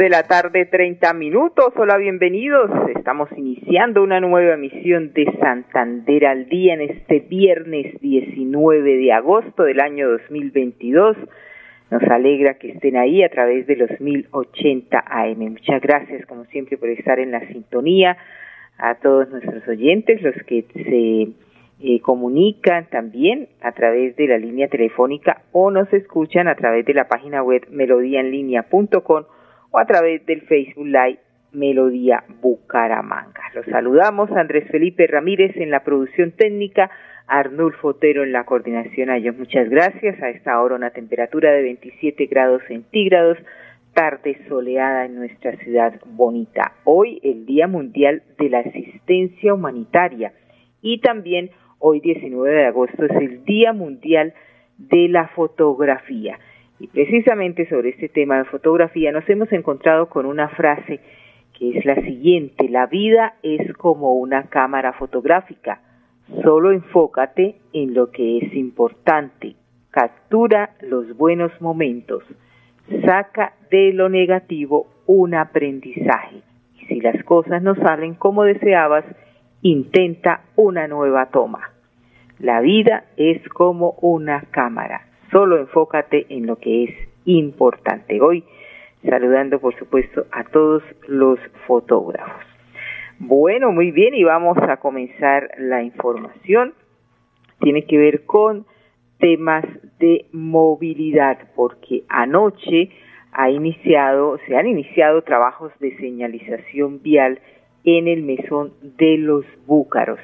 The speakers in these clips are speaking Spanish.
De la tarde, 30 minutos. Hola, bienvenidos. Estamos iniciando una nueva emisión de Santander al día en este viernes 19 de agosto del año 2022. Nos alegra que estén ahí a través de los 1080 AM. Muchas gracias, como siempre, por estar en la sintonía. A todos nuestros oyentes, los que se eh, comunican también a través de la línea telefónica o nos escuchan a través de la página web melodíaenlínea.com o a través del Facebook Live Melodía Bucaramanga. Los saludamos Andrés Felipe Ramírez en la producción técnica, Arnulfo Otero en la coordinación. A ellos muchas gracias. A esta hora una temperatura de 27 grados centígrados, tarde soleada en nuestra ciudad bonita. Hoy el Día Mundial de la Asistencia Humanitaria y también hoy 19 de agosto es el Día Mundial de la Fotografía. Y precisamente sobre este tema de fotografía nos hemos encontrado con una frase que es la siguiente, la vida es como una cámara fotográfica, solo enfócate en lo que es importante, captura los buenos momentos, saca de lo negativo un aprendizaje. Y si las cosas no salen como deseabas, intenta una nueva toma. La vida es como una cámara, solo enfócate en lo que es importante. Hoy saludando por supuesto a todos los fotógrafos. Bueno, muy bien y vamos a comenzar la información. Tiene que ver con temas de movilidad porque anoche ha iniciado, se han iniciado trabajos de señalización vial en el mesón de los Búcaros.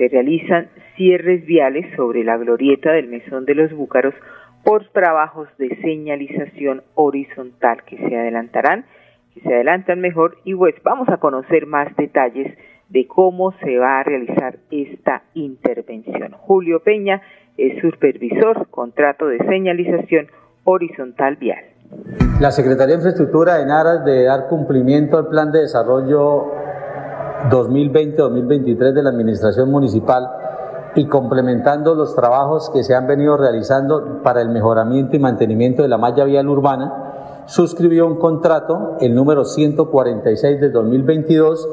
Se realizan cierres viales sobre la glorieta del mesón de los Búcaros por trabajos de señalización horizontal que se adelantarán, que se adelantan mejor y pues vamos a conocer más detalles de cómo se va a realizar esta intervención. Julio Peña es supervisor contrato de señalización horizontal vial. La Secretaría de Infraestructura en aras de dar cumplimiento al plan de desarrollo 2020-2023 de la Administración Municipal y complementando los trabajos que se han venido realizando para el mejoramiento y mantenimiento de la malla vial urbana, suscribió un contrato, el número 146 de 2022,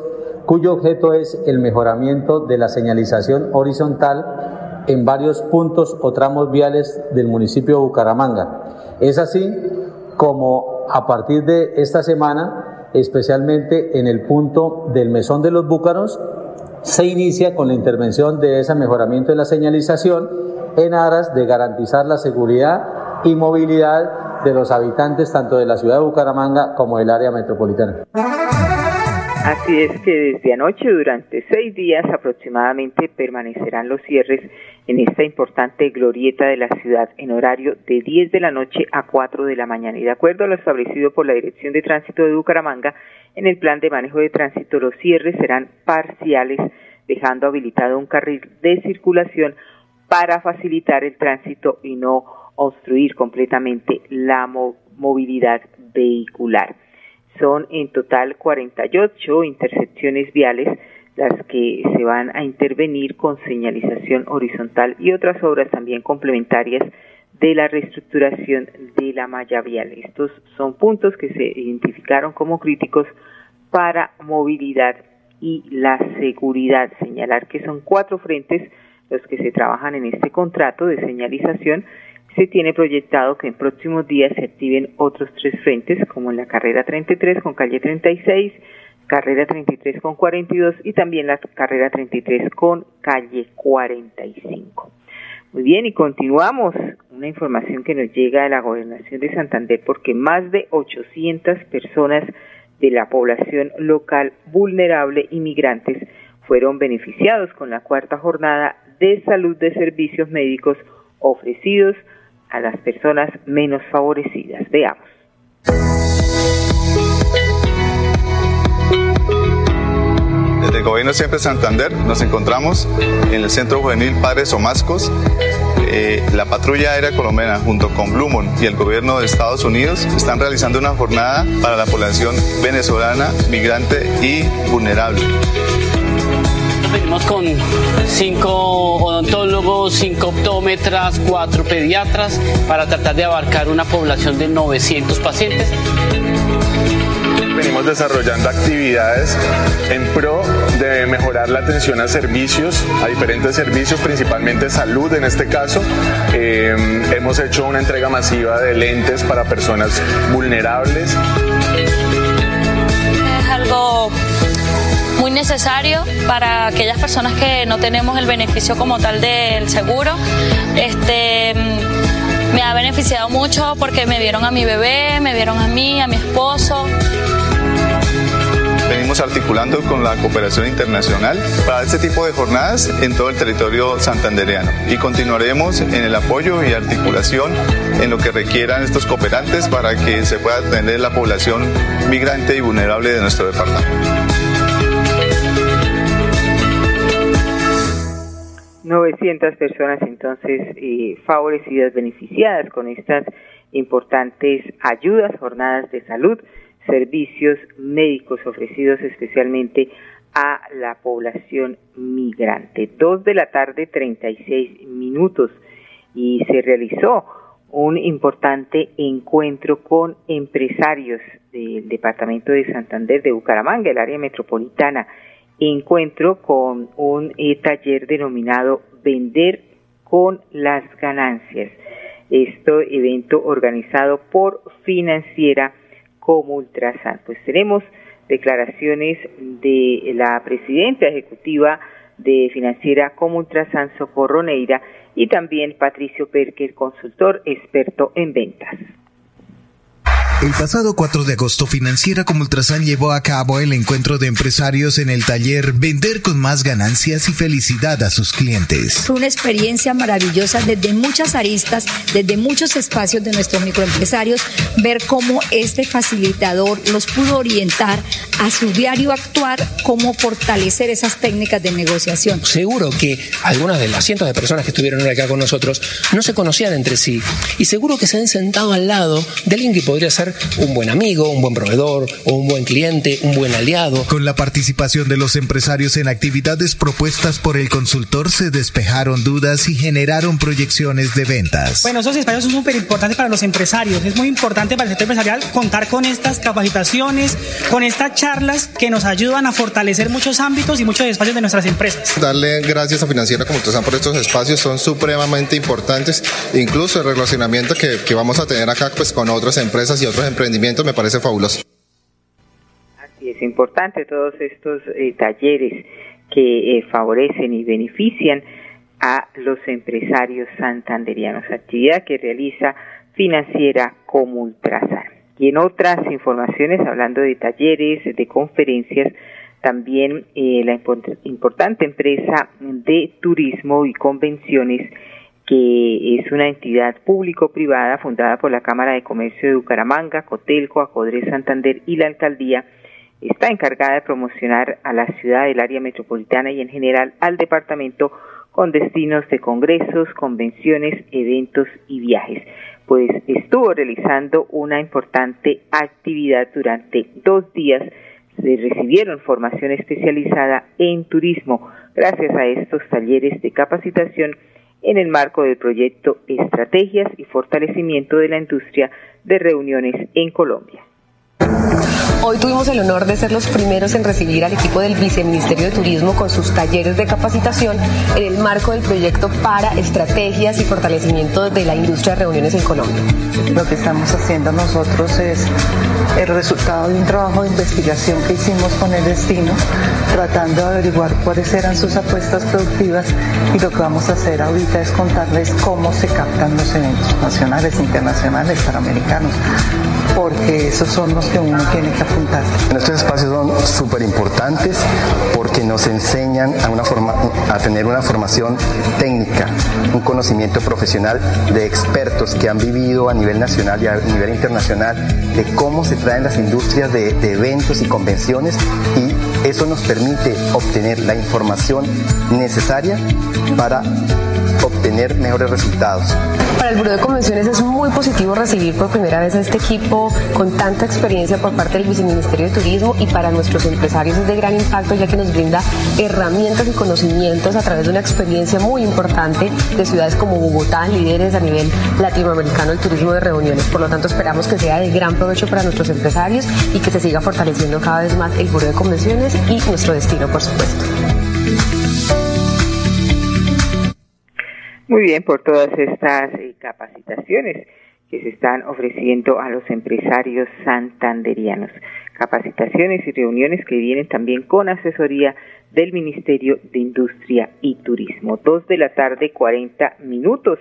cuyo objeto es el mejoramiento de la señalización horizontal en varios puntos o tramos viales del municipio de Bucaramanga. Es así como a partir de esta semana, especialmente en el punto del Mesón de los Búcaros, se inicia con la intervención de ese mejoramiento de la señalización en aras de garantizar la seguridad y movilidad de los habitantes tanto de la ciudad de Bucaramanga como del área metropolitana. Así es que desde anoche, durante seis días aproximadamente, permanecerán los cierres en esta importante glorieta de la ciudad en horario de 10 de la noche a 4 de la mañana. Y de acuerdo a lo establecido por la Dirección de Tránsito de Bucaramanga, en el plan de manejo de tránsito, los cierres serán parciales, dejando habilitado un carril de circulación para facilitar el tránsito y no obstruir completamente la movilidad vehicular. Son en total 48 intersecciones viales las que se van a intervenir con señalización horizontal y otras obras también complementarias de la reestructuración de la malla vial. Estos son puntos que se identificaron como críticos para movilidad y la seguridad. Señalar que son cuatro frentes los que se trabajan en este contrato de señalización. Se tiene proyectado que en próximos días se activen otros tres frentes, como en la carrera 33 con calle 36, carrera 33 con 42 y también la carrera 33 con calle 45. Muy bien, y continuamos. Una información que nos llega de la gobernación de Santander porque más de 800 personas de la población local vulnerable inmigrantes fueron beneficiados con la cuarta jornada de salud de servicios médicos ofrecidos a las personas menos favorecidas. Veamos. Gobierno Siempre Santander nos encontramos en el Centro Juvenil Padres Omascos. Eh, la patrulla aérea colombiana junto con Blumon y el gobierno de Estados Unidos están realizando una jornada para la población venezolana, migrante y vulnerable. Venimos con cinco odontólogos, cinco optómetras, cuatro pediatras para tratar de abarcar una población de 900 pacientes venimos desarrollando actividades en pro de mejorar la atención a servicios, a diferentes servicios, principalmente salud en este caso. Eh, hemos hecho una entrega masiva de lentes para personas vulnerables. Es algo muy necesario para aquellas personas que no tenemos el beneficio como tal del seguro. Este me ha beneficiado mucho porque me vieron a mi bebé, me vieron a mí, a mi esposo venimos articulando con la cooperación internacional para este tipo de jornadas en todo el territorio santandereano y continuaremos en el apoyo y articulación en lo que requieran estos cooperantes para que se pueda atender la población migrante y vulnerable de nuestro departamento. 900 personas entonces favorecidas, beneficiadas con estas importantes ayudas, jornadas de salud servicios médicos ofrecidos especialmente a la población migrante. Dos de la tarde, 36 minutos, y se realizó un importante encuentro con empresarios del departamento de Santander, de Bucaramanga, el área metropolitana. Encuentro con un eh, taller denominado Vender con las ganancias. Este evento organizado por Financiera como Ultrasan. Pues tenemos declaraciones de la presidenta ejecutiva de Financiera como Ultrasan, Socorro Neira, y también Patricio Perker, consultor experto en ventas. El pasado 4 de agosto, Financiera como Ultrasan llevó a cabo el encuentro de empresarios en el taller Vender con más ganancias y felicidad a sus clientes. Fue una experiencia maravillosa desde muchas aristas, desde muchos espacios de nuestros microempresarios, ver cómo este facilitador los pudo orientar a su diario actuar, cómo fortalecer esas técnicas de negociación. Seguro que algunas de las cientos de personas que estuvieron acá con nosotros no se conocían entre sí y seguro que se han sentado al lado de alguien que podría ser un buen amigo, un buen proveedor o un buen cliente, un buen aliado. Con la participación de los empresarios en actividades propuestas por el consultor se despejaron dudas y generaron proyecciones de ventas. Bueno, esos espacios son súper importantes para los empresarios. Es muy importante para el sector empresarial contar con estas capacitaciones, con estas charlas que nos ayudan a fortalecer muchos ámbitos y muchos espacios de nuestras empresas. Darle gracias a Financiera como están por estos espacios son supremamente importantes, incluso el relacionamiento que, que vamos a tener acá pues con otras empresas y otros emprendimiento me parece fabuloso. Así es importante todos estos eh, talleres que eh, favorecen y benefician a los empresarios santanderianos, actividad que realiza financiera como Ultrasan. Y en otras informaciones, hablando de talleres, de conferencias, también eh, la importante empresa de turismo y convenciones que es una entidad público-privada fundada por la Cámara de Comercio de Bucaramanga, Cotelco, Acodre Santander y la Alcaldía, está encargada de promocionar a la ciudad del área metropolitana y en general al departamento con destinos de congresos, convenciones, eventos y viajes. Pues estuvo realizando una importante actividad durante dos días. Se recibieron formación especializada en turismo gracias a estos talleres de capacitación en el marco del proyecto Estrategias y Fortalecimiento de la Industria de Reuniones en Colombia. Hoy tuvimos el honor de ser los primeros en recibir al equipo del Viceministerio de Turismo con sus talleres de capacitación en el marco del proyecto para estrategias y fortalecimiento de la industria de reuniones en Colombia. Lo que estamos haciendo nosotros es el resultado de un trabajo de investigación que hicimos con el destino, tratando de averiguar cuáles eran sus apuestas productivas y lo que vamos a hacer ahorita es contarles cómo se captan los eventos nacionales, internacionales, para americanos porque esos son los que uno tiene que apuntar. Estos espacios son súper importantes porque nos enseñan a, una forma, a tener una formación técnica, un conocimiento profesional de expertos que han vivido a nivel nacional y a nivel internacional de cómo se traen las industrias de eventos y convenciones y eso nos permite obtener la información necesaria para mejores resultados. Para el Buró de Convenciones es muy positivo recibir por primera vez a este equipo con tanta experiencia por parte del Viceministerio de Turismo y para nuestros empresarios es de gran impacto ya que nos brinda herramientas y conocimientos a través de una experiencia muy importante de ciudades como Bogotá, líderes a nivel latinoamericano del turismo de reuniones. Por lo tanto, esperamos que sea de gran provecho para nuestros empresarios y que se siga fortaleciendo cada vez más el Buró de Convenciones y nuestro destino, por supuesto. Muy bien, por todas estas eh, capacitaciones que se están ofreciendo a los empresarios santanderianos. Capacitaciones y reuniones que vienen también con asesoría del Ministerio de Industria y Turismo. Dos de la tarde, 40 minutos.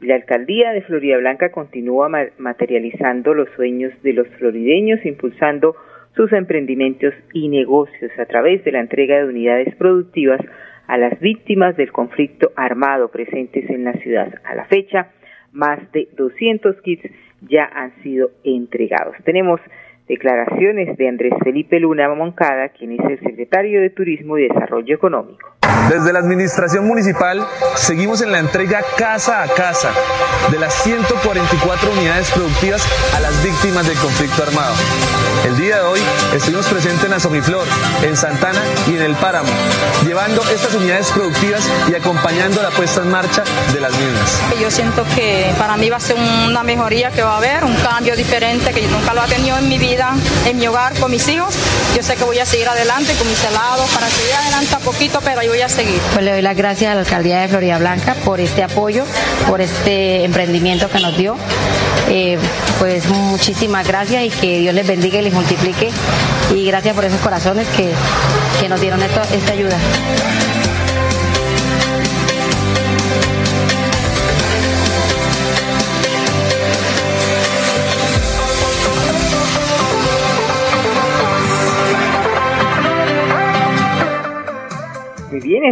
La alcaldía de Florida Blanca continúa materializando los sueños de los florideños, impulsando sus emprendimientos y negocios a través de la entrega de unidades productivas a las víctimas del conflicto armado presentes en la ciudad. A la fecha, más de 200 kits ya han sido entregados. Tenemos declaraciones de Andrés Felipe Luna Moncada, quien es el secretario de Turismo y Desarrollo Económico. Desde la Administración Municipal seguimos en la entrega casa a casa de las 144 unidades productivas a las víctimas del conflicto armado. El día de hoy estuvimos presentes en Azomiflor, en Santana y en el Páramo, llevando estas unidades productivas y acompañando la puesta en marcha de las mismas. Yo siento que para mí va a ser una mejoría que va a haber, un cambio diferente que yo nunca lo he tenido en mi vida, en mi hogar, con mis hijos. Yo sé que voy a seguir adelante con mis helados, para seguir adelante a poquito, pero yo a seguir. Pues le doy las gracias a la Alcaldía de Florida Blanca por este apoyo, por este emprendimiento que nos dio. Eh, pues muchísimas gracias y que Dios les bendiga y les multiplique. Y gracias por esos corazones que, que nos dieron esto, esta ayuda.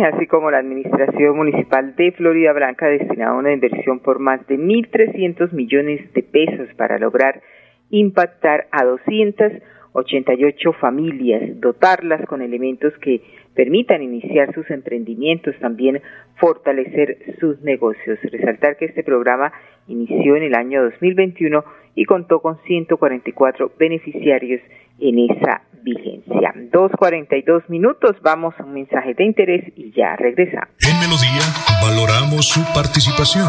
Así como la Administración Municipal de Florida Blanca ha destinado una inversión por más de 1.300 millones de pesos para lograr impactar a 288 familias, dotarlas con elementos que permitan iniciar sus emprendimientos, también fortalecer sus negocios. Resaltar que este programa inició en el año 2021 y contó con 144 beneficiarios en esa vigencia. 2.42 minutos, vamos a un mensaje de interés y ya regresamos. En Melodía valoramos su participación.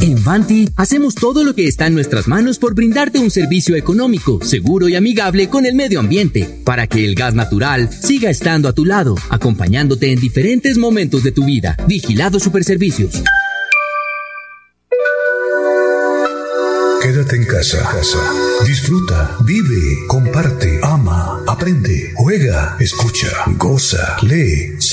En Vanti hacemos todo lo que está en nuestras manos por brindarte un servicio económico, seguro y amigable con el medio ambiente, para que el gas natural siga estando a tu lado, acompañándote en diferentes momentos de tu vida. Vigilado Superservicios. Quédate en casa. Disfruta, vive, comparte, ama, aprende, juega, escucha, goza, lee,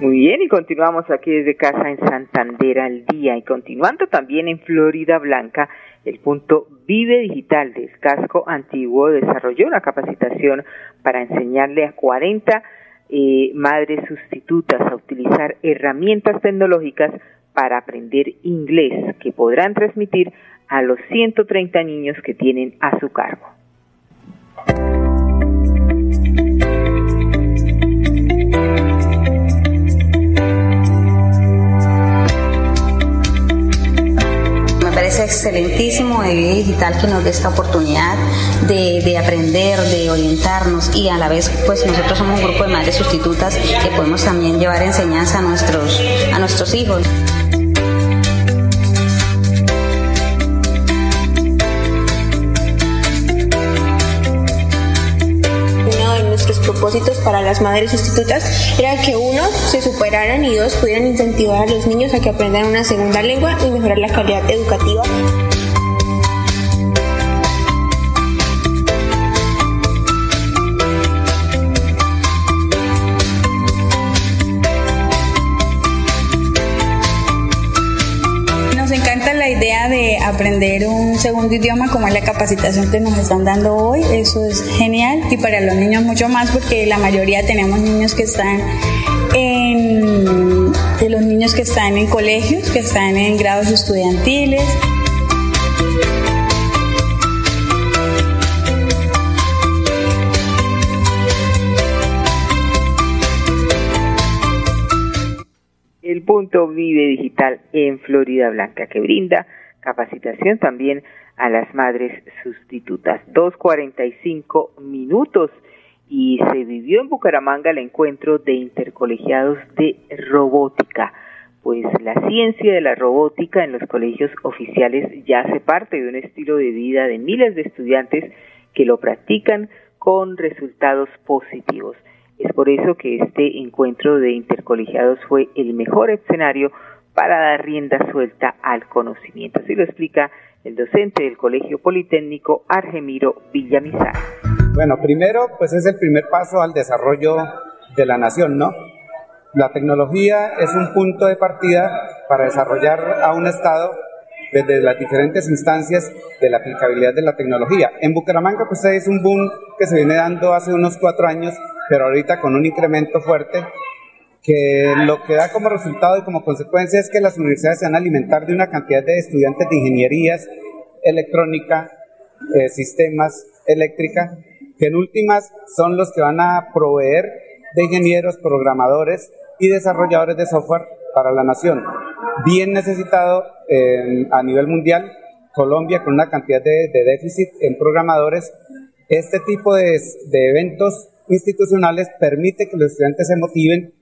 Muy bien, y continuamos aquí desde casa en Santander al día y continuando también en Florida Blanca, el punto Vive Digital del casco antiguo desarrolló una capacitación para enseñarle a 40 eh, madres sustitutas a utilizar herramientas tecnológicas para aprender inglés que podrán transmitir a los 130 niños que tienen a su cargo. Excelentísimo de Vida Digital que nos dé esta oportunidad de, de, aprender, de orientarnos y a la vez pues nosotros somos un grupo de madres sustitutas que podemos también llevar enseñanza a nuestros, a nuestros hijos. Para las madres sustitutas era que uno, se superaran y dos, pudieran incentivar a los niños a que aprendan una segunda lengua y mejorar la calidad educativa. Aprender un segundo idioma como es la capacitación que nos están dando hoy, eso es genial y para los niños mucho más porque la mayoría tenemos niños que están en los niños que están en colegios, que están en grados estudiantiles. el punto Vive Digital en Florida Blanca, que brinda capacitación también a las madres sustitutas. 2.45 minutos y se vivió en Bucaramanga el encuentro de intercolegiados de robótica. Pues la ciencia de la robótica en los colegios oficiales ya hace parte de un estilo de vida de miles de estudiantes que lo practican con resultados positivos. Es por eso que este encuentro de intercolegiados fue el mejor escenario para dar rienda suelta al conocimiento. Así lo explica el docente del Colegio Politécnico Argemiro Villamizar. Bueno, primero, pues es el primer paso al desarrollo de la nación, ¿no? La tecnología es un punto de partida para desarrollar a un Estado desde las diferentes instancias de la aplicabilidad de la tecnología. En Bucaramanga, pues es un boom que se viene dando hace unos cuatro años, pero ahorita con un incremento fuerte que lo que da como resultado y como consecuencia es que las universidades se van a alimentar de una cantidad de estudiantes de ingenierías, electrónica, eh, sistemas, eléctrica, que en últimas son los que van a proveer de ingenieros, programadores y desarrolladores de software para la nación. Bien necesitado eh, a nivel mundial, Colombia con una cantidad de, déficit en programadores. Este tipo de, de eventos institucionales permite que los estudiantes se motiven,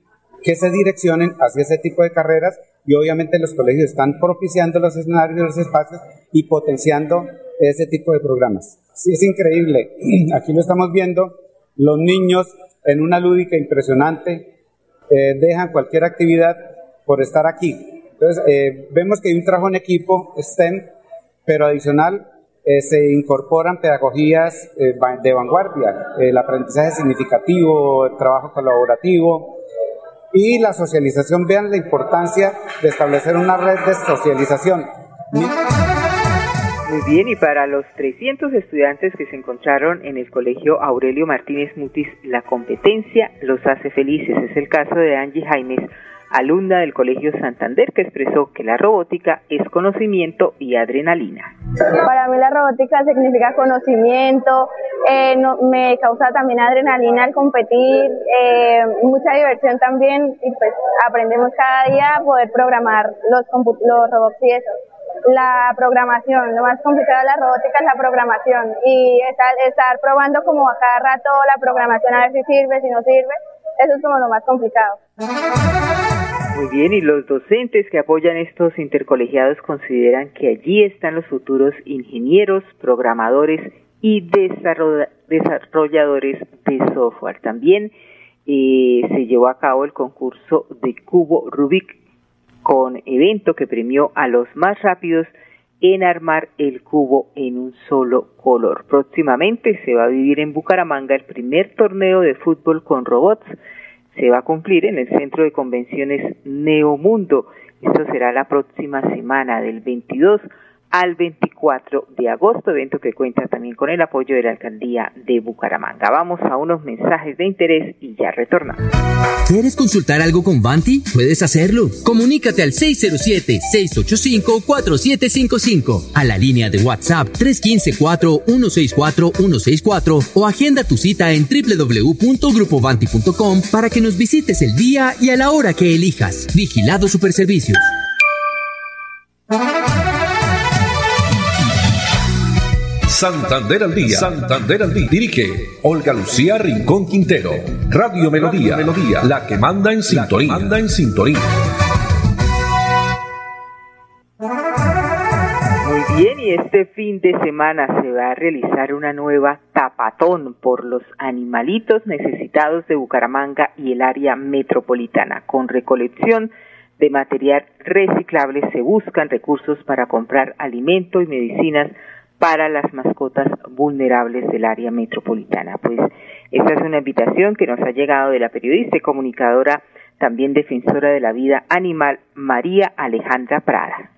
que se direccionen hacia ese tipo de carreras y obviamente los colegios están propiciando los escenarios, los espacios y potenciando ese tipo de programas. Sí, es increíble. Aquí lo estamos viendo. Los niños en una lúdica impresionante eh, dejan cualquier actividad por estar aquí. Entonces, eh, vemos que hay un trabajo en equipo, STEM, pero adicional eh, se incorporan pedagogías de vanguardia, el aprendizaje significativo, el trabajo colaborativo y la socialización. Vean la importancia de establecer una red de socialización. Muy bien, y para los 300 estudiantes que se encontraron en el colegio Aurelio Martínez Mutis, la competencia los hace felices. Es el caso de Angie Jaimes, alumna del Colegio Santander, que expresó que la robótica es conocimiento y adrenalina. Para mí la robótica significa conocimiento, eh, me causa también adrenalina al competir, eh, mucha diversión también y pues aprendemos cada día a poder programar los, los robots y eso. La programación, lo más complicado de la robótica es la programación y estar, estar probando como a cada rato la programación a ver si sirve, si no sirve, eso es como lo más complicado. Muy bien, y los docentes que apoyan estos intercolegiados consideran que allí están los futuros ingenieros, programadores y desarrolladores de software. También eh, se llevó a cabo el concurso de Cubo Rubik con evento que premió a los más rápidos en armar el cubo en un solo color. Próximamente se va a vivir en Bucaramanga el primer torneo de fútbol con robots se va a cumplir en el Centro de Convenciones Neomundo. Esto será la próxima semana, del 22 al 24 de agosto, evento que cuenta también con el apoyo de la alcaldía de Bucaramanga. Vamos a unos mensajes de interés y ya retornamos. ¿Quieres consultar algo con Banti? Puedes hacerlo. Comunícate al 607-685-4755, a la línea de WhatsApp 315-4164-164 o agenda tu cita en www.grupobanti.com para que nos visites el día y a la hora que elijas. Vigilado Superservicios. Santander al día. Santander al día. Dirige Olga Lucía Rincón Quintero. Radio Melodía. Melodía. La que manda en sintonía. Manda en sintonía. Muy bien, y este fin de semana se va a realizar una nueva tapatón por los animalitos necesitados de Bucaramanga y el área metropolitana, con recolección de material reciclable se buscan recursos para comprar alimento y medicinas para las mascotas vulnerables del área metropolitana. Pues esta es una invitación que nos ha llegado de la periodista y comunicadora, también defensora de la vida animal, María Alejandra Prada.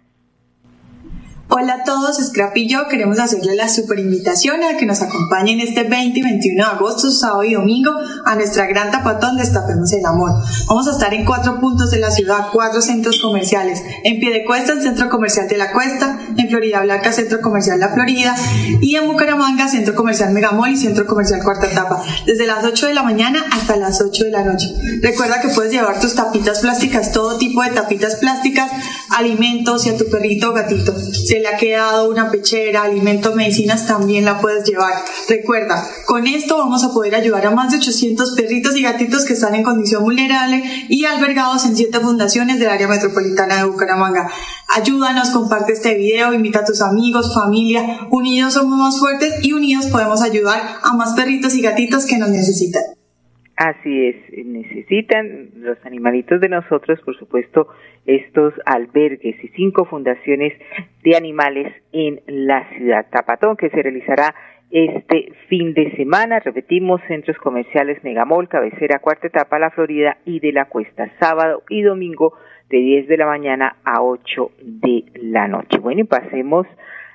Hola a todos, Scrap y yo queremos hacerle la super invitación a que nos acompañen este 20 y 21 de agosto, sábado y domingo, a nuestra gran tapatón Destapemos el Amor. Vamos a estar en cuatro puntos de la ciudad, cuatro centros comerciales. En Piedecuesta, el Centro Comercial de la Cuesta, en Florida Blanca, Centro Comercial La Florida, y en Bucaramanga, Centro Comercial Megamol y Centro Comercial Cuarta Etapa, desde las 8 de la mañana hasta las 8 de la noche. Recuerda que puedes llevar tus tapitas plásticas, todo tipo de tapitas plásticas, alimentos y a tu perrito o gatito le ha quedado una pechera, alimentos, medicinas, también la puedes llevar. Recuerda, con esto vamos a poder ayudar a más de 800 perritos y gatitos que están en condición vulnerable y albergados en siete fundaciones del área metropolitana de Bucaramanga. Ayúdanos, comparte este video, invita a tus amigos, familia. Unidos somos más fuertes y unidos podemos ayudar a más perritos y gatitos que nos necesitan. Así es, necesitan los animalitos de nosotros, por supuesto, estos albergues y cinco fundaciones de animales en la ciudad. Tapatón, que se realizará este fin de semana. Repetimos, centros comerciales Megamol, cabecera, cuarta etapa, La Florida y de la Cuesta, sábado y domingo de 10 de la mañana a 8 de la noche. Bueno, y pasemos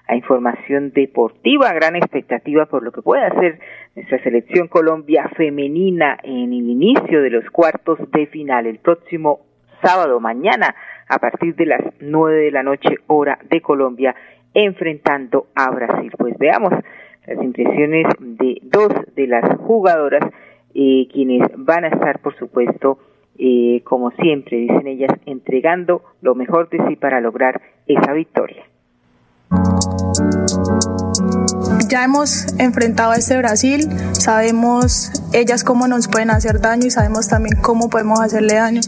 a información deportiva, gran expectativa por lo que puede hacer nuestra selección Colombia femenina en el inicio de los cuartos de final el próximo sábado, mañana, a partir de las nueve de la noche, hora de Colombia, enfrentando a Brasil. Pues veamos las impresiones de dos de las jugadoras, eh, quienes van a estar, por supuesto, eh, como siempre, dicen ellas, entregando lo mejor de sí para lograr esa victoria. Ya hemos enfrentado a este Brasil, sabemos ellas cómo nos pueden hacer daño y sabemos también cómo podemos hacerle daño.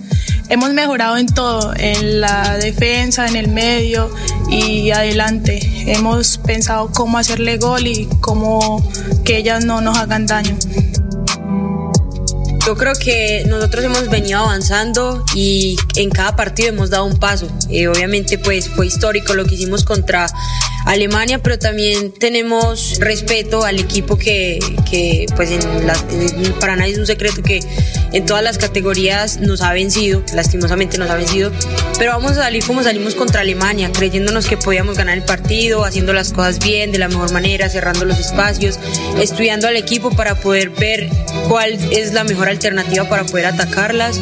Hemos mejorado en todo, en la defensa, en el medio y adelante. Hemos pensado cómo hacerle gol y cómo que ellas no nos hagan daño. Yo creo que nosotros hemos venido avanzando y en cada partido hemos dado un paso. Eh, obviamente pues fue histórico lo que hicimos contra Alemania, pero también tenemos respeto al equipo que, pues en la, para nadie es un secreto que en todas las categorías nos ha vencido, lastimosamente nos ha vencido, pero vamos a salir como salimos contra Alemania, creyéndonos que podíamos ganar el partido, haciendo las cosas bien, de la mejor manera, cerrando los espacios, estudiando al equipo para poder ver cuál es la mejor alternativa para poder atacarlas.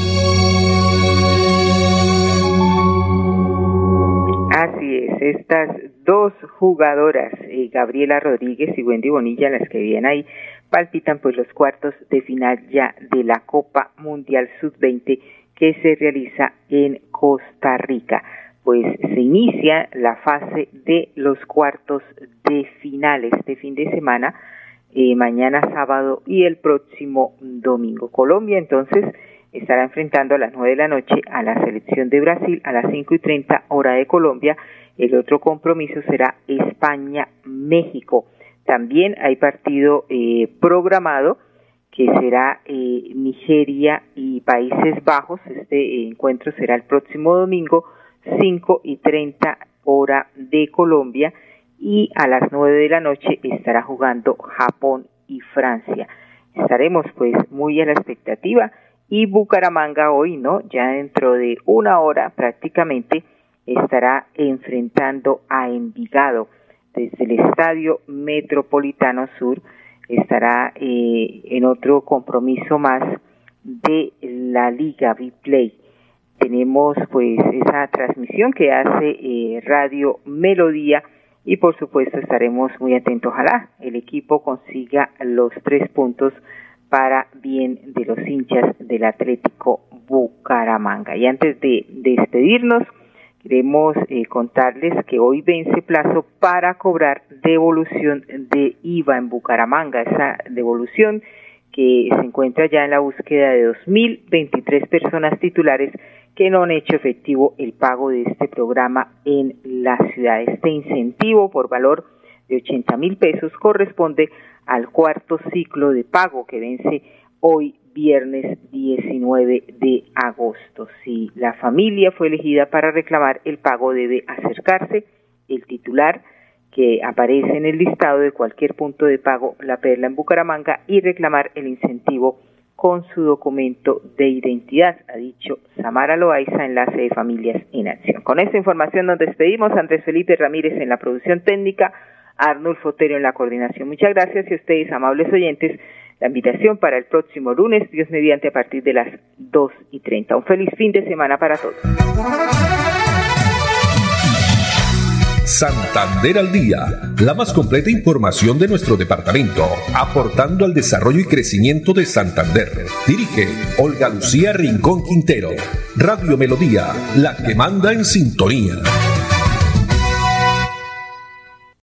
Así es, estas dos jugadoras, eh, Gabriela Rodríguez y Wendy Bonilla, las que vienen ahí, palpitan pues los cuartos de final ya de la Copa Mundial Sub-20 que se realiza en Costa Rica. Pues se inicia la fase de los cuartos de finales de fin de semana eh, mañana sábado y el próximo domingo. Colombia entonces estará enfrentando a las nueve de la noche a la selección de Brasil a las cinco y treinta hora de Colombia. El otro compromiso será España-México. También hay partido eh, programado que será eh, Nigeria y Países Bajos. Este encuentro será el próximo domingo, cinco y treinta hora de Colombia y a las nueve de la noche estará jugando Japón y Francia. Estaremos pues muy a la expectativa y Bucaramanga hoy, ¿no? Ya dentro de una hora prácticamente estará enfrentando a Envigado desde el Estadio Metropolitano Sur. Estará eh, en otro compromiso más de la Liga Play. Tenemos pues esa transmisión que hace eh, Radio Melodía y por supuesto estaremos muy atentos. Ojalá el equipo consiga los tres puntos para bien de los hinchas del Atlético Bucaramanga. Y antes de despedirnos, Queremos eh, contarles que hoy vence plazo para cobrar devolución de IVA en Bucaramanga. Esa devolución que se encuentra ya en la búsqueda de 2.023 personas titulares que no han hecho efectivo el pago de este programa en la ciudad. Este incentivo por valor de 80 mil pesos corresponde al cuarto ciclo de pago que vence hoy viernes 19 de agosto. Si la familia fue elegida para reclamar el pago debe acercarse el titular que aparece en el listado de cualquier punto de pago La Perla en Bucaramanga y reclamar el incentivo con su documento de identidad, ha dicho Samara Loaiza, enlace de Familias en Acción. Con esta información nos despedimos. Andrés Felipe Ramírez en la producción técnica, Arnulfo Otero en la coordinación. Muchas gracias y a ustedes, amables oyentes, la invitación para el próximo lunes, Dios mediante, a partir de las 2 y 30. Un feliz fin de semana para todos. Santander al Día, la más completa información de nuestro departamento, aportando al desarrollo y crecimiento de Santander. Dirige Olga Lucía Rincón Quintero. Radio Melodía, la que manda en sintonía.